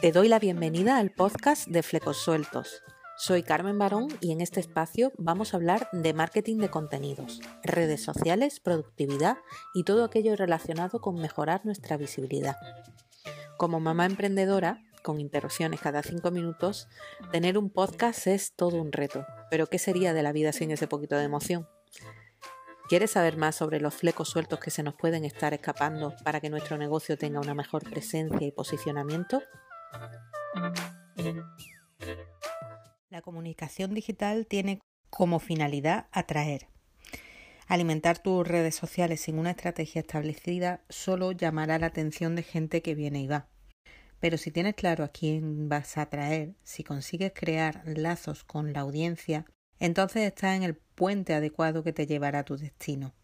Te doy la bienvenida al podcast de Flecos Sueltos. Soy Carmen Barón y en este espacio vamos a hablar de marketing de contenidos, redes sociales, productividad y todo aquello relacionado con mejorar nuestra visibilidad. Como mamá emprendedora, con interrupciones cada cinco minutos, tener un podcast es todo un reto. Pero ¿qué sería de la vida sin ese poquito de emoción? ¿Quieres saber más sobre los flecos sueltos que se nos pueden estar escapando para que nuestro negocio tenga una mejor presencia y posicionamiento? La comunicación digital tiene como finalidad atraer. Alimentar tus redes sociales sin una estrategia establecida solo llamará la atención de gente que viene y va. Pero si tienes claro a quién vas a atraer, si consigues crear lazos con la audiencia, entonces estás en el puente adecuado que te llevará a tu destino.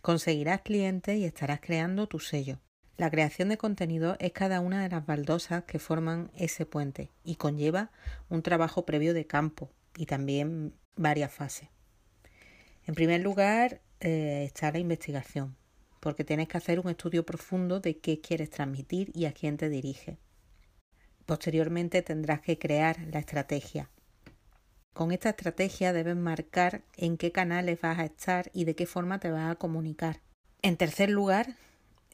Conseguirás clientes y estarás creando tu sello. La creación de contenido es cada una de las baldosas que forman ese puente y conlleva un trabajo previo de campo y también varias fases. En primer lugar eh, está la investigación, porque tienes que hacer un estudio profundo de qué quieres transmitir y a quién te dirige. Posteriormente tendrás que crear la estrategia. Con esta estrategia debes marcar en qué canales vas a estar y de qué forma te vas a comunicar. En tercer lugar,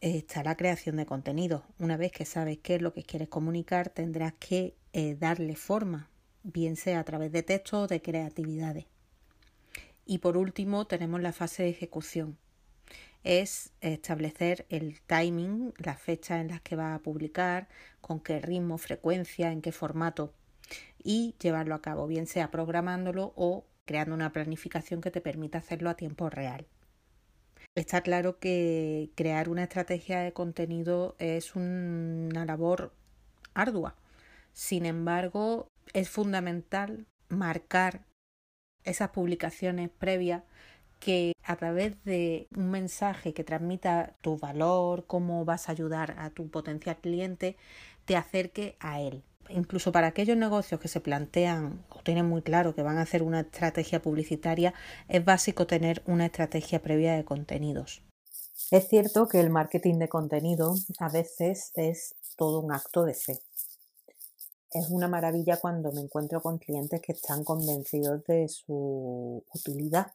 está la creación de contenido. Una vez que sabes qué es lo que quieres comunicar, tendrás que eh, darle forma, bien sea a través de texto o de creatividades. Y por último, tenemos la fase de ejecución. Es establecer el timing, las fechas en las que vas a publicar, con qué ritmo, frecuencia, en qué formato y llevarlo a cabo, bien sea programándolo o creando una planificación que te permita hacerlo a tiempo real. Está claro que crear una estrategia de contenido es una labor ardua. Sin embargo, es fundamental marcar esas publicaciones previas que a través de un mensaje que transmita tu valor, cómo vas a ayudar a tu potencial cliente, te acerque a él incluso para aquellos negocios que se plantean o tienen muy claro que van a hacer una estrategia publicitaria, es básico tener una estrategia previa de contenidos. Es cierto que el marketing de contenido a veces es todo un acto de fe. Es una maravilla cuando me encuentro con clientes que están convencidos de su utilidad.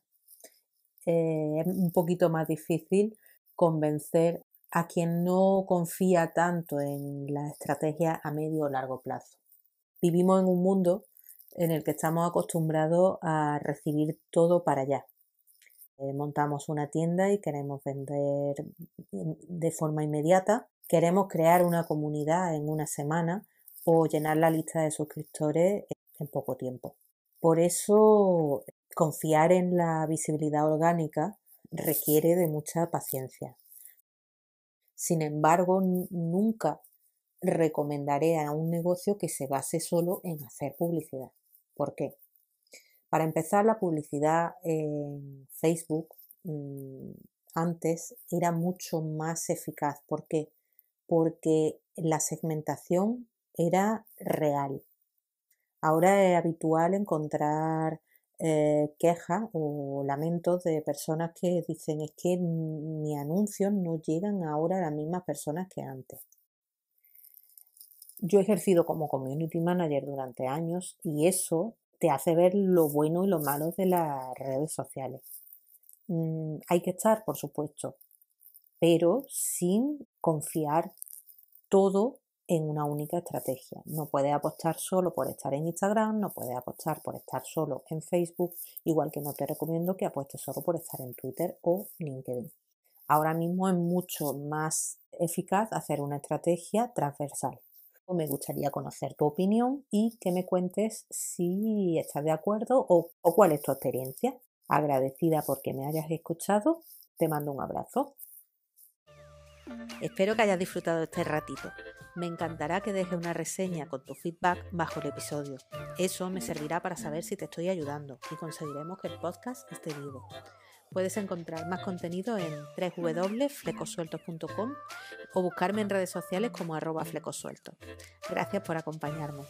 Eh, es un poquito más difícil convencer a quien no confía tanto en la estrategia a medio o largo plazo. Vivimos en un mundo en el que estamos acostumbrados a recibir todo para allá. Eh, montamos una tienda y queremos vender de forma inmediata, queremos crear una comunidad en una semana o llenar la lista de suscriptores en poco tiempo. Por eso, confiar en la visibilidad orgánica requiere de mucha paciencia, sin embargo, nunca recomendaré a un negocio que se base solo en hacer publicidad. ¿Por qué? Para empezar, la publicidad en Facebook mm, antes era mucho más eficaz. ¿Por qué? Porque la segmentación era real. Ahora es habitual encontrar eh, quejas o lamentos de personas que dicen es que mi anuncios no llegan ahora a las mismas personas que antes. Yo he ejercido como community manager durante años y eso te hace ver lo bueno y lo malo de las redes sociales. Mm, hay que estar, por supuesto, pero sin confiar todo en una única estrategia. No puedes apostar solo por estar en Instagram, no puedes apostar por estar solo en Facebook, igual que no te recomiendo que apuestes solo por estar en Twitter o LinkedIn. Ahora mismo es mucho más eficaz hacer una estrategia transversal. Me gustaría conocer tu opinión y que me cuentes si estás de acuerdo o, o cuál es tu experiencia. Agradecida porque me hayas escuchado. Te mando un abrazo. Espero que hayas disfrutado este ratito. Me encantará que dejes una reseña con tu feedback bajo el episodio. Eso me servirá para saber si te estoy ayudando y conseguiremos que el podcast esté vivo. Puedes encontrar más contenido en www.flecosueltos.com o buscarme en redes sociales como arroba flecosueltos. Gracias por acompañarme.